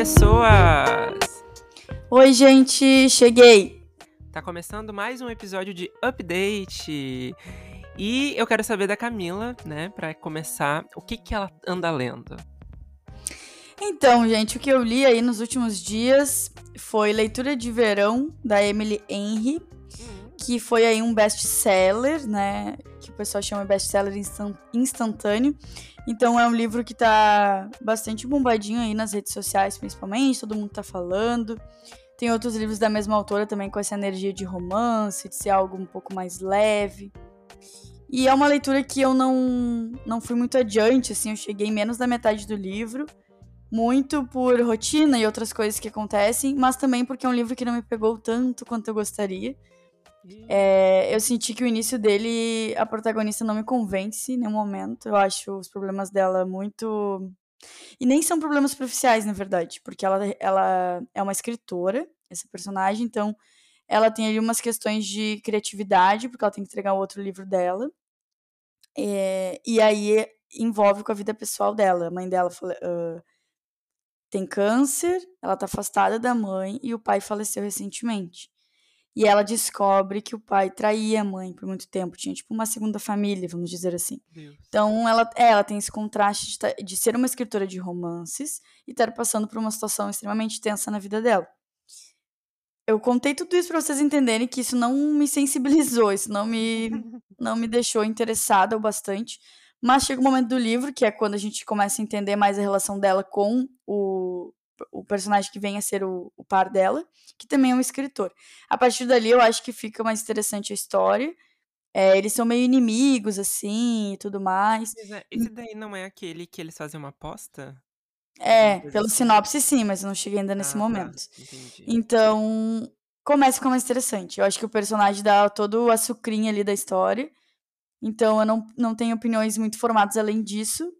pessoas! Oi, gente, cheguei! Tá começando mais um episódio de Update. E eu quero saber da Camila, né, para começar, o que que ela anda lendo? Então, gente, o que eu li aí nos últimos dias foi Leitura de Verão da Emily Henry, que foi aí um best-seller, né, que o pessoal chama best-seller instantâneo. Então é um livro que tá bastante bombadinho aí nas redes sociais, principalmente, todo mundo tá falando. Tem outros livros da mesma autora também com essa energia de romance, de ser algo um pouco mais leve. E é uma leitura que eu não, não fui muito adiante, assim, eu cheguei menos da metade do livro, muito por rotina e outras coisas que acontecem, mas também porque é um livro que não me pegou tanto quanto eu gostaria. É, eu senti que o início dele, a protagonista não me convence em nenhum momento. Eu acho os problemas dela muito. E nem são problemas superficiais, na verdade, porque ela, ela é uma escritora, essa personagem, então ela tem ali umas questões de criatividade, porque ela tem que entregar o outro livro dela. É, e aí envolve com a vida pessoal dela. A mãe dela uh, tem câncer, ela tá afastada da mãe e o pai faleceu recentemente. E ela descobre que o pai traía a mãe por muito tempo. Tinha, tipo, uma segunda família, vamos dizer assim. Deus. Então, ela, é, ela tem esse contraste de, de, ser uma escritora de romances e estar passando por uma situação extremamente tensa na vida dela. Eu contei tudo isso para vocês entenderem que isso não me sensibilizou, isso não me, não me deixou interessada o bastante. Mas chega o momento do livro, que é quando a gente começa a entender mais a relação dela com o, o personagem que vem a ser o, o, par dela, que também é um escritor. A partir dali eu acho que fica mais interessante a história. É, eles são meio inimigos, assim, e tudo mais. É, esse daí não é aquele que eles fazem uma aposta? É, pelo assim? sinopse sim, mas eu não cheguei ainda nesse ah, tá. momento. Tá. Então, começa a ficar mais interessante. Eu acho que o personagem dá todo o açucrinho ali da história. Então, eu não, não tenho opiniões muito formadas além disso.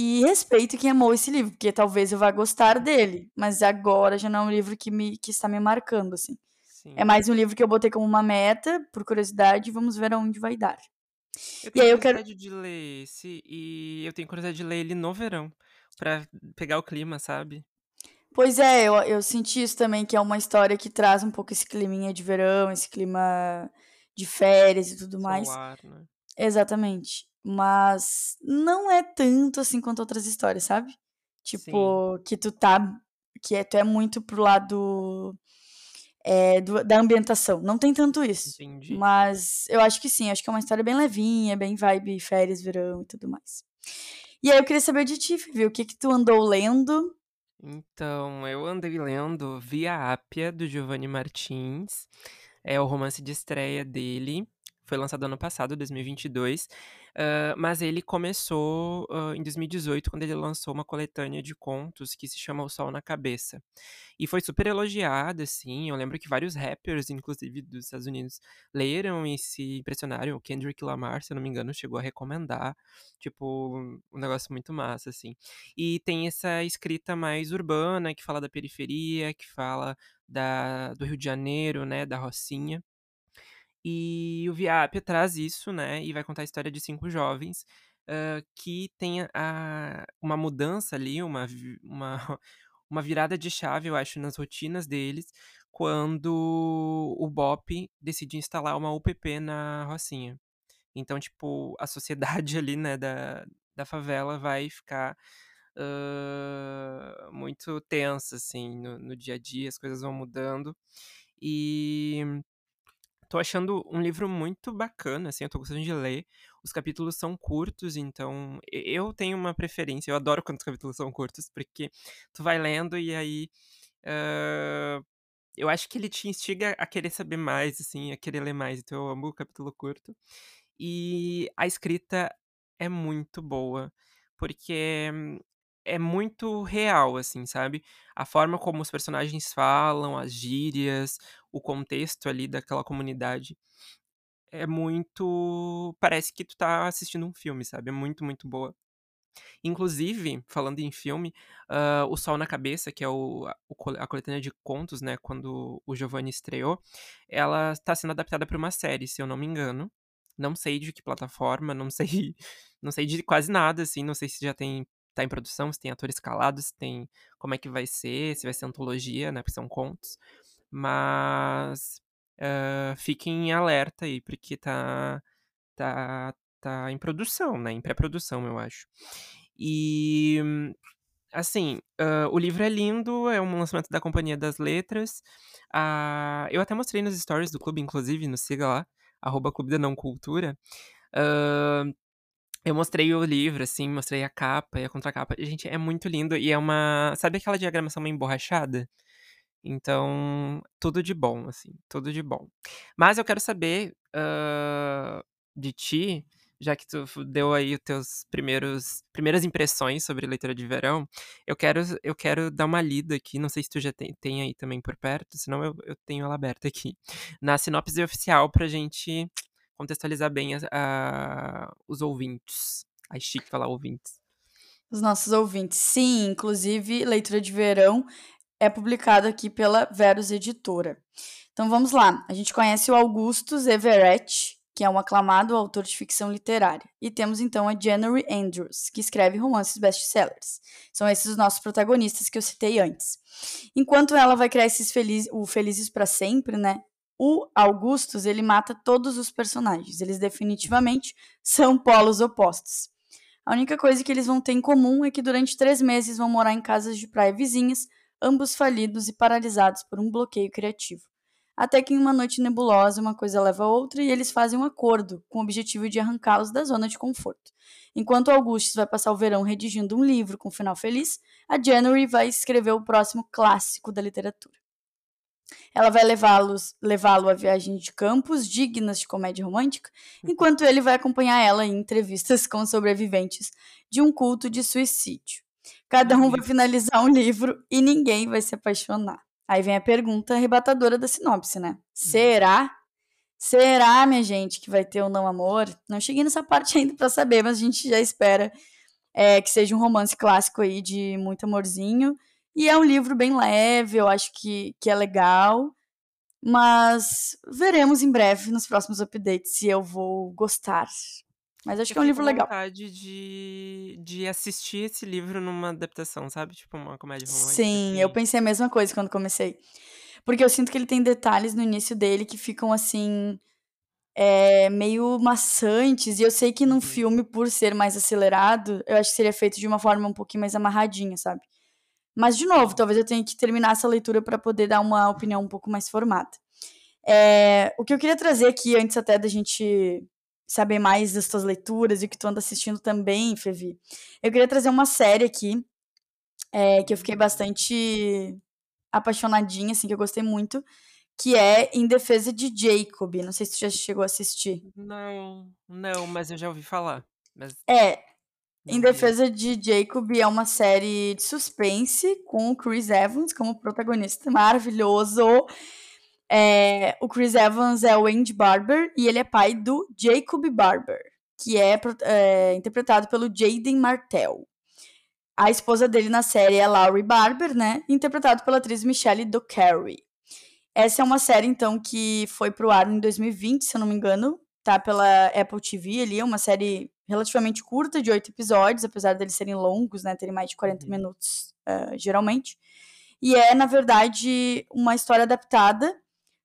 E respeito quem amou esse livro, porque talvez eu vá gostar dele, mas agora já não é um livro que, me, que está me marcando, assim. Sim. É mais um livro que eu botei como uma meta, por curiosidade, vamos ver aonde vai dar. Eu tenho e aí eu curiosidade quero... de ler esse, e eu tenho curiosidade de ler ele no verão, para pegar o clima, sabe? Pois é, eu, eu senti isso também, que é uma história que traz um pouco esse climinha de verão, esse clima de férias e tudo Solar, mais. Né? Exatamente. Mas não é tanto assim quanto outras histórias, sabe? Tipo, Sim. que tu tá. Que é, tu é muito pro lado é, do, da ambientação. Não tem tanto isso. Entendi. Mas eu acho que sim, acho que é uma história bem levinha, bem vibe férias, verão e tudo mais. E aí eu queria saber de ti, viu? O que que tu andou lendo? Então, eu andei lendo Via Ápia, do Giovanni Martins. É o romance de estreia dele. Foi lançado ano passado, 2022. Uh, mas ele começou uh, em 2018, quando ele lançou uma coletânea de contos que se chama O Sol na Cabeça. E foi super elogiada, assim. Eu lembro que vários rappers, inclusive dos Estados Unidos, leram e se impressionaram. O Kendrick Lamar, se eu não me engano, chegou a recomendar. Tipo, um negócio muito massa, assim. E tem essa escrita mais urbana, que fala da periferia, que fala da, do Rio de Janeiro, né, da Rocinha. E o Viap traz isso, né? E vai contar a história de cinco jovens uh, que tem a, uma mudança ali, uma, uma, uma virada de chave, eu acho, nas rotinas deles, quando o BOP decide instalar uma UPP na Rocinha. Então, tipo, a sociedade ali, né, da, da favela vai ficar uh, muito tensa, assim, no, no dia a dia, as coisas vão mudando. E tô achando um livro muito bacana, assim, eu tô gostando de ler. Os capítulos são curtos, então eu tenho uma preferência. Eu adoro quando os capítulos são curtos, porque tu vai lendo e aí. Uh, eu acho que ele te instiga a querer saber mais, assim, a querer ler mais. Então eu amo o capítulo curto. E a escrita é muito boa, porque é muito real, assim, sabe? A forma como os personagens falam, as gírias, o contexto ali daquela comunidade é muito. Parece que tu tá assistindo um filme, sabe? É muito, muito boa. Inclusive, falando em filme, uh, O Sol na Cabeça, que é o, a coletânea de contos, né? Quando o Giovanni estreou, ela está sendo adaptada para uma série, se eu não me engano. Não sei de que plataforma, não sei, não sei de quase nada, assim, não sei se já tem tá em produção, se tem ator escalado, se tem como é que vai ser, se vai ser antologia, né, porque são contos. Mas uh, fiquem em alerta aí, porque tá, tá, tá em produção, né, em pré-produção, eu acho. E, assim, uh, o livro é lindo, é um lançamento da Companhia das Letras. Uh, eu até mostrei nos stories do clube, inclusive, no siga lá, arroba Clube da Não Cultura. Uh, eu mostrei o livro, assim, mostrei a capa e a contracapa. Gente, é muito lindo e é uma. Sabe aquela diagramação emborrachada? Então, tudo de bom, assim, tudo de bom. Mas eu quero saber uh, de ti, já que tu deu aí os teus primeiros primeiras impressões sobre leitura de verão, eu quero eu quero dar uma lida aqui, não sei se tu já tem, tem aí também por perto, senão eu, eu tenho ela aberta aqui, na sinopse oficial pra gente contextualizar bem a, a, os ouvintes. Ai, chique falar ouvintes. Os nossos ouvintes. Sim, inclusive, Leitura de Verão é publicado aqui pela Verus Editora. Então vamos lá. A gente conhece o Augustus Everett, que é um aclamado autor de ficção literária. E temos então a January Andrews, que escreve romances best-sellers. São esses os nossos protagonistas que eu citei antes. Enquanto ela vai criar esses o Felizes para Sempre, né? O Augustus ele mata todos os personagens. Eles definitivamente são polos opostos. A única coisa que eles vão ter em comum é que durante três meses vão morar em casas de praia vizinhas, ambos falidos e paralisados por um bloqueio criativo. Até que em uma noite nebulosa, uma coisa leva a outra e eles fazem um acordo com o objetivo de arrancá-los da zona de conforto. Enquanto Augustus vai passar o verão redigindo um livro com um final feliz, a January vai escrever o próximo clássico da literatura. Ela vai levá-los, levá-lo a viagens de campos dignas de comédia romântica, uhum. enquanto ele vai acompanhar ela em entrevistas com sobreviventes de um culto de suicídio. Cada um vai finalizar um livro e ninguém vai se apaixonar. Aí vem a pergunta arrebatadora da sinopse, né? Uhum. Será? Será, minha gente, que vai ter um não amor? Não cheguei nessa parte ainda para saber, mas a gente já espera é, que seja um romance clássico aí de muito amorzinho e é um livro bem leve, eu acho que, que é legal. Mas veremos em breve, nos próximos updates, se eu vou gostar. Mas acho eu que é um livro legal. Eu vontade de, de assistir esse livro numa adaptação, sabe? Tipo uma comédia romântica. Sim, assim. eu pensei a mesma coisa quando comecei. Porque eu sinto que ele tem detalhes no início dele que ficam assim. É, meio maçantes. E eu sei que num uhum. filme, por ser mais acelerado, eu acho que seria feito de uma forma um pouquinho mais amarradinha, sabe? Mas, de novo, talvez eu tenha que terminar essa leitura para poder dar uma opinião um pouco mais formada. É, o que eu queria trazer aqui, antes até da gente saber mais das tuas leituras e o que tu anda assistindo também, Fevi, eu queria trazer uma série aqui é, que eu fiquei bastante apaixonadinha, assim, que eu gostei muito, que é Em Defesa de Jacob. Não sei se tu já chegou a assistir. Não, não, mas eu já ouvi falar. Mas... É, em Defesa de Jacob é uma série de suspense com o Chris Evans como protagonista maravilhoso. É, o Chris Evans é o Andy Barber e ele é pai do Jacob Barber, que é, é interpretado pelo Jaden Martell. A esposa dele na série é Laurie Barber, né? Interpretado pela atriz Michelle Dockery. Essa é uma série, então, que foi pro ar em 2020, se eu não me engano, tá pela Apple TV ali, é uma série relativamente curta, de oito episódios, apesar deles serem longos, né, terem mais de 40 uhum. minutos, uh, geralmente. E é, na verdade, uma história adaptada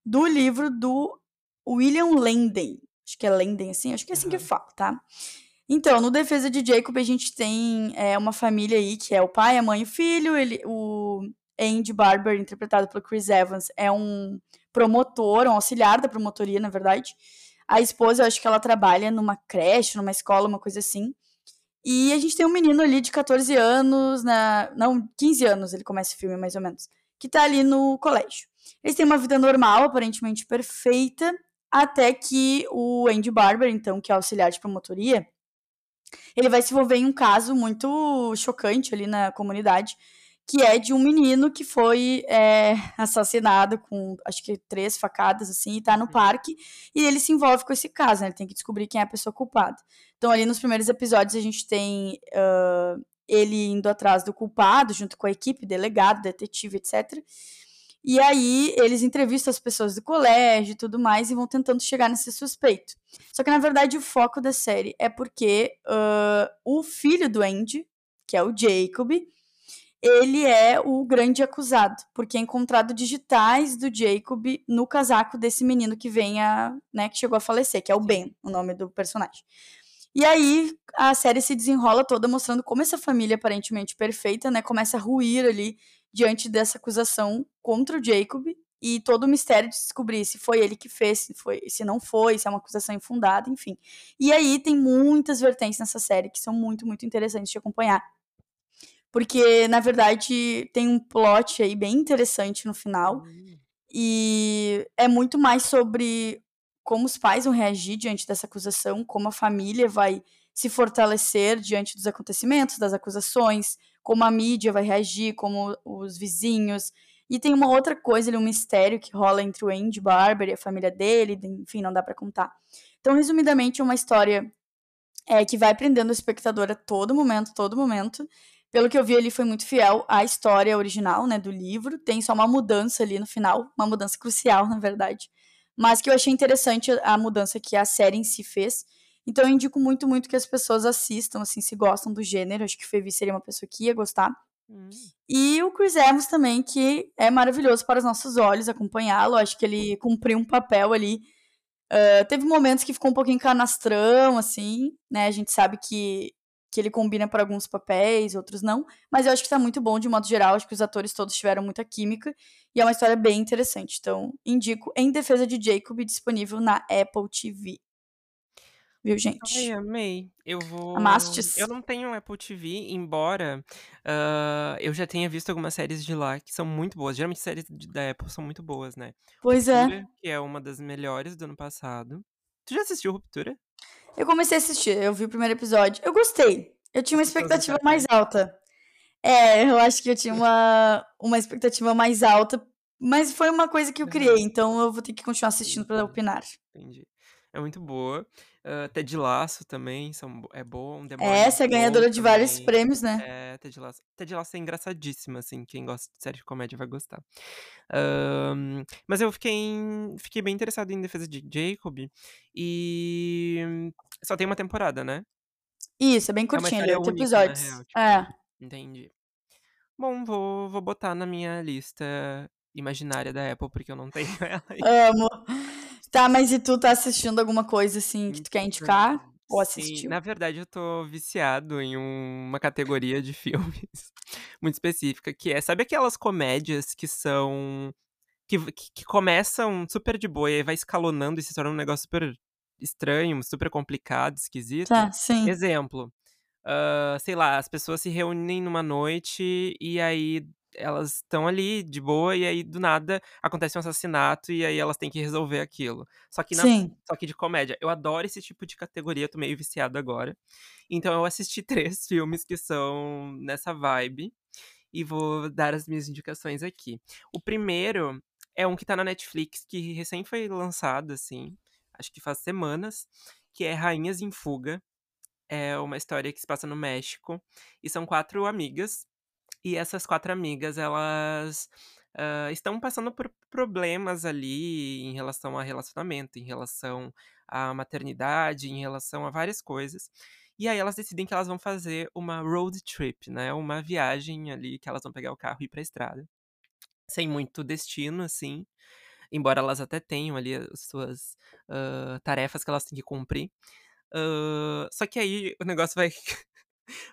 do livro do William Lenden. Acho que é Lenden, assim, acho que é assim uhum. que fala, tá? Então, no Defesa de Jacob, a gente tem é, uma família aí, que é o pai, a mãe e o filho. Ele, o Andy Barber, interpretado pelo Chris Evans, é um promotor, um auxiliar da promotoria, na verdade. A esposa, eu acho que ela trabalha numa creche, numa escola, uma coisa assim. E a gente tem um menino ali de 14 anos, na... não, 15 anos ele começa o filme, mais ou menos, que tá ali no colégio. Eles têm uma vida normal, aparentemente perfeita, até que o Andy Barber, então, que é auxiliar de promotoria, ele vai se envolver em um caso muito chocante ali na comunidade, que é de um menino que foi é, assassinado com, acho que três facadas, assim, e tá no parque, e ele se envolve com esse caso, né? Ele tem que descobrir quem é a pessoa culpada. Então, ali nos primeiros episódios, a gente tem uh, ele indo atrás do culpado, junto com a equipe, delegado, detetive, etc. E aí, eles entrevistam as pessoas do colégio e tudo mais, e vão tentando chegar nesse suspeito. Só que, na verdade, o foco da série é porque uh, o filho do Andy, que é o Jacob, ele é o grande acusado, porque é encontrado digitais do Jacob no casaco desse menino que vem a, né, que chegou a falecer, que é o Ben, o nome do personagem. E aí a série se desenrola toda mostrando como essa família aparentemente perfeita, né, começa a ruir ali diante dessa acusação contra o Jacob e todo o mistério de descobrir se foi ele que fez, se foi, se não foi, se é uma acusação infundada, enfim. E aí tem muitas vertentes nessa série que são muito, muito interessantes de acompanhar. Porque, na verdade, tem um plot aí bem interessante no final. Hum. E é muito mais sobre como os pais vão reagir diante dessa acusação, como a família vai se fortalecer diante dos acontecimentos, das acusações, como a mídia vai reagir, como os vizinhos. E tem uma outra coisa ali, um mistério que rola entre o Andy Barber e a família dele, enfim, não dá para contar. Então, resumidamente, é uma história é, que vai prendendo o espectador a todo momento, todo momento, pelo que eu vi, ele foi muito fiel à história original, né, do livro. Tem só uma mudança ali no final, uma mudança crucial, na verdade. Mas que eu achei interessante a mudança que a série em si fez. Então eu indico muito, muito que as pessoas assistam, assim, se gostam do gênero. Acho que o Fevi seria uma pessoa que ia gostar. Hum. E o Chris Evans também, que é maravilhoso para os nossos olhos acompanhá-lo. Acho que ele cumpriu um papel ali. Uh, teve momentos que ficou um pouquinho canastrão, assim, né? A gente sabe que que ele combina para alguns papéis, outros não. Mas eu acho que tá muito bom de modo geral. Acho que os atores todos tiveram muita química. E é uma história bem interessante. Então, indico Em Defesa de Jacob, disponível na Apple TV. Viu, gente? Ai, amei. Eu vou. Amastes? Eu não tenho Apple TV, embora uh, eu já tenha visto algumas séries de lá que são muito boas. Geralmente séries da Apple são muito boas, né? Pois Ruptura, é. Que é uma das melhores do ano passado. Tu já assistiu Ruptura? Eu comecei a assistir, eu vi o primeiro episódio. Eu gostei. Eu tinha uma expectativa mais alta. É, eu acho que eu tinha uma, uma expectativa mais alta, mas foi uma coisa que eu criei, então eu vou ter que continuar assistindo para opinar. Entendi. É muito boa. Uh, Ted Laço também são, é bom. Essa é ganhadora de vários prêmios, né? É, Ted Laço. Ted Laço é engraçadíssima, assim. Quem gosta de série de comédia vai gostar. Uh, mas eu fiquei, fiquei bem interessado em Defesa de Jacob. E só tem uma temporada, né? Isso, é bem curtinho, é oito episódios. Real, tipo, é. Entendi. Bom, vou, vou botar na minha lista imaginária da Apple, porque eu não tenho ela. Amo. Tá, mas e tu tá assistindo alguma coisa assim que tu quer indicar? Ou assistiu? Sim, na verdade eu tô viciado em uma categoria de filmes muito específica, que é, sabe aquelas comédias que são. que, que, que começam super de boa e aí vai escalonando e se torna um negócio super estranho, super complicado, esquisito? Tá, sim. Exemplo. Uh, sei lá, as pessoas se reúnem numa noite e aí elas estão ali de boa e aí do nada acontece um assassinato e aí elas têm que resolver aquilo. Só que na, só que de comédia. Eu adoro esse tipo de categoria, eu tô meio viciado agora. Então eu assisti três filmes que são nessa vibe e vou dar as minhas indicações aqui. O primeiro é um que tá na Netflix que recém foi lançado assim, acho que faz semanas, que é Rainhas em Fuga. É uma história que se passa no México e são quatro amigas e essas quatro amigas, elas uh, estão passando por problemas ali em relação a relacionamento, em relação à maternidade, em relação a várias coisas. E aí elas decidem que elas vão fazer uma road trip, né? Uma viagem ali que elas vão pegar o carro e ir pra estrada. Sem muito destino, assim. Embora elas até tenham ali as suas uh, tarefas que elas têm que cumprir. Uh, só que aí o negócio vai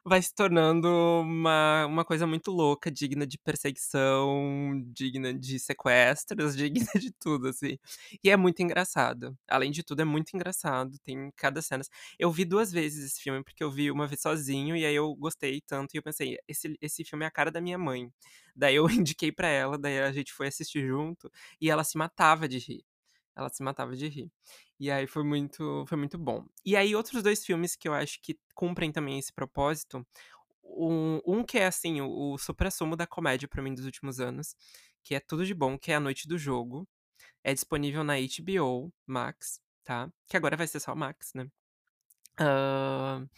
vai se tornando uma, uma coisa muito louca, digna de perseguição, digna de sequestros, digna de tudo, assim. E é muito engraçado. Além de tudo, é muito engraçado. Tem cada cena. Eu vi duas vezes esse filme, porque eu vi uma vez sozinho, e aí eu gostei tanto, e eu pensei, esse, esse filme é a cara da minha mãe. Daí eu indiquei para ela, daí a gente foi assistir junto, e ela se matava de rir. Ela se matava de rir. E aí foi muito, foi muito bom. E aí, outros dois filmes que eu acho que cumprem também esse propósito. Um, um que é, assim, o, o supra-sumo da comédia para mim dos últimos anos, que é tudo de bom, que é A Noite do Jogo. É disponível na HBO Max, tá? Que agora vai ser só Max, né? Uh,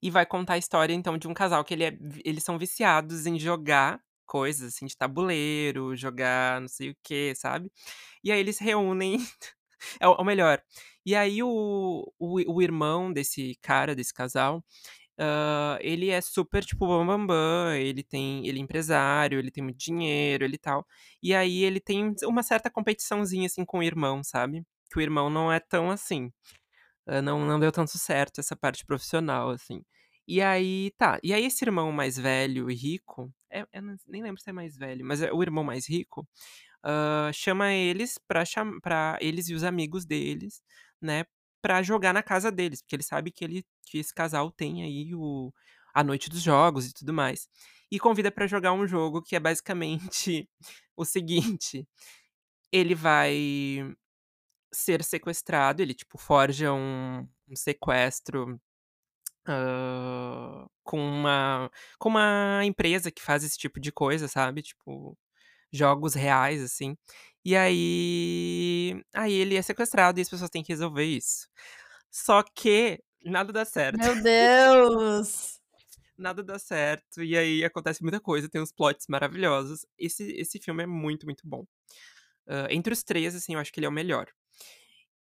e vai contar a história, então, de um casal que ele é, eles são viciados em jogar coisas, assim, de tabuleiro, jogar não sei o que, sabe? E aí eles reúnem É o melhor. E aí o, o, o irmão desse cara, desse casal, Uh, ele é super, tipo, bambambam, bam, bam, ele tem. Ele é empresário, ele tem muito dinheiro, ele tal. E aí ele tem uma certa competiçãozinha, assim, com o irmão, sabe? Que o irmão não é tão assim. Uh, não, não deu tanto certo essa parte profissional, assim. E aí, tá. E aí, esse irmão mais velho e rico. É, nem lembro se é mais velho, mas é o irmão mais rico. Uh, chama eles pra, cham pra eles e os amigos deles, né? Pra jogar na casa deles. Porque ele sabe que, ele, que esse casal tem aí o, a noite dos jogos e tudo mais. E convida para jogar um jogo que é basicamente o seguinte: ele vai ser sequestrado, ele, tipo, forja um, um sequestro uh, com, uma, com uma empresa que faz esse tipo de coisa, sabe? Tipo, jogos reais, assim. E aí. Aí ele é sequestrado e as pessoas têm que resolver isso. Só que nada dá certo. Meu Deus! nada dá certo. E aí acontece muita coisa, tem uns plots maravilhosos. Esse, esse filme é muito, muito bom. Uh, entre os três, assim, eu acho que ele é o melhor.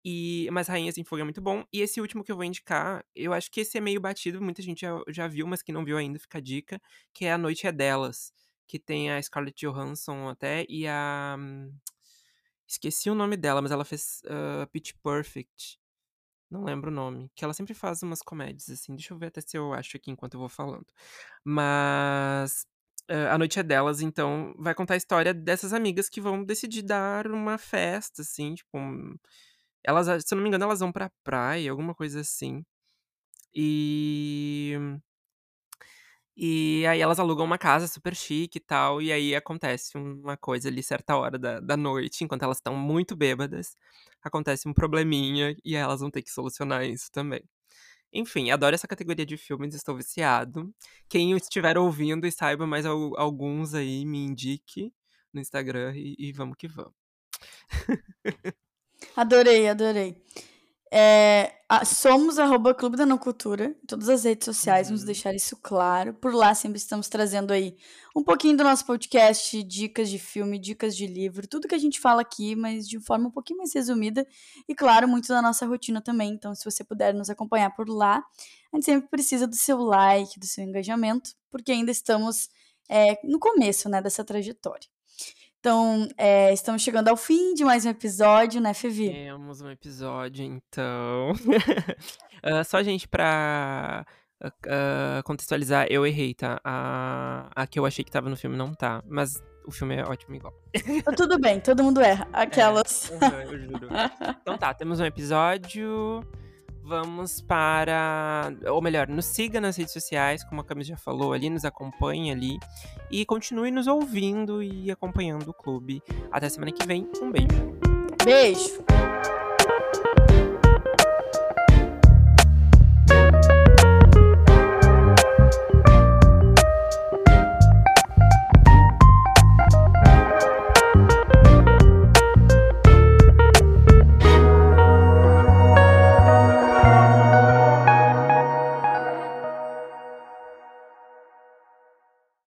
E, mas Rainhas em Fogo é muito bom. E esse último que eu vou indicar, eu acho que esse é meio batido, muita gente já, já viu, mas que não viu ainda, fica a dica, que é A Noite é Delas, que tem a Scarlett Johansson até e a... Esqueci o nome dela, mas ela fez uh, Pitch Perfect. Não lembro o nome. Que ela sempre faz umas comédias, assim. Deixa eu ver até se eu acho aqui enquanto eu vou falando. Mas... Uh, a noite é delas, então vai contar a história dessas amigas que vão decidir dar uma festa, assim, tipo, um, elas, se eu não me engano, elas vão pra praia, alguma coisa assim. E. E aí elas alugam uma casa super chique e tal. E aí acontece uma coisa ali, certa hora da, da noite, enquanto elas estão muito bêbadas. Acontece um probleminha e aí elas vão ter que solucionar isso também. Enfim, adoro essa categoria de filmes, estou viciado. Quem estiver ouvindo e saiba mais alguns aí, me indique no Instagram e, e vamos que vamos. Adorei, adorei. É, somos arroba Clube da Não Cultura, em todas as redes sociais, uhum. vamos deixar isso claro. Por lá sempre estamos trazendo aí um pouquinho do nosso podcast, dicas de filme, dicas de livro, tudo que a gente fala aqui, mas de forma um pouquinho mais resumida. E claro, muito da nossa rotina também. Então, se você puder nos acompanhar por lá, a gente sempre precisa do seu like, do seu engajamento, porque ainda estamos é, no começo né, dessa trajetória. Então, é, estamos chegando ao fim de mais um episódio, né, Fevi? Temos um episódio, então. uh, só, gente, pra uh, contextualizar, eu errei, tá? A, a que eu achei que tava no filme não tá. Mas o filme é ótimo igual. Tá tudo bem, todo mundo erra. Aquelas. É, eu juro. Então tá, temos um episódio vamos para. Ou melhor, nos siga nas redes sociais, como a Camis já falou ali, nos acompanhe ali. E continue nos ouvindo e acompanhando o clube. Até semana que vem. Um beijo. Beijo!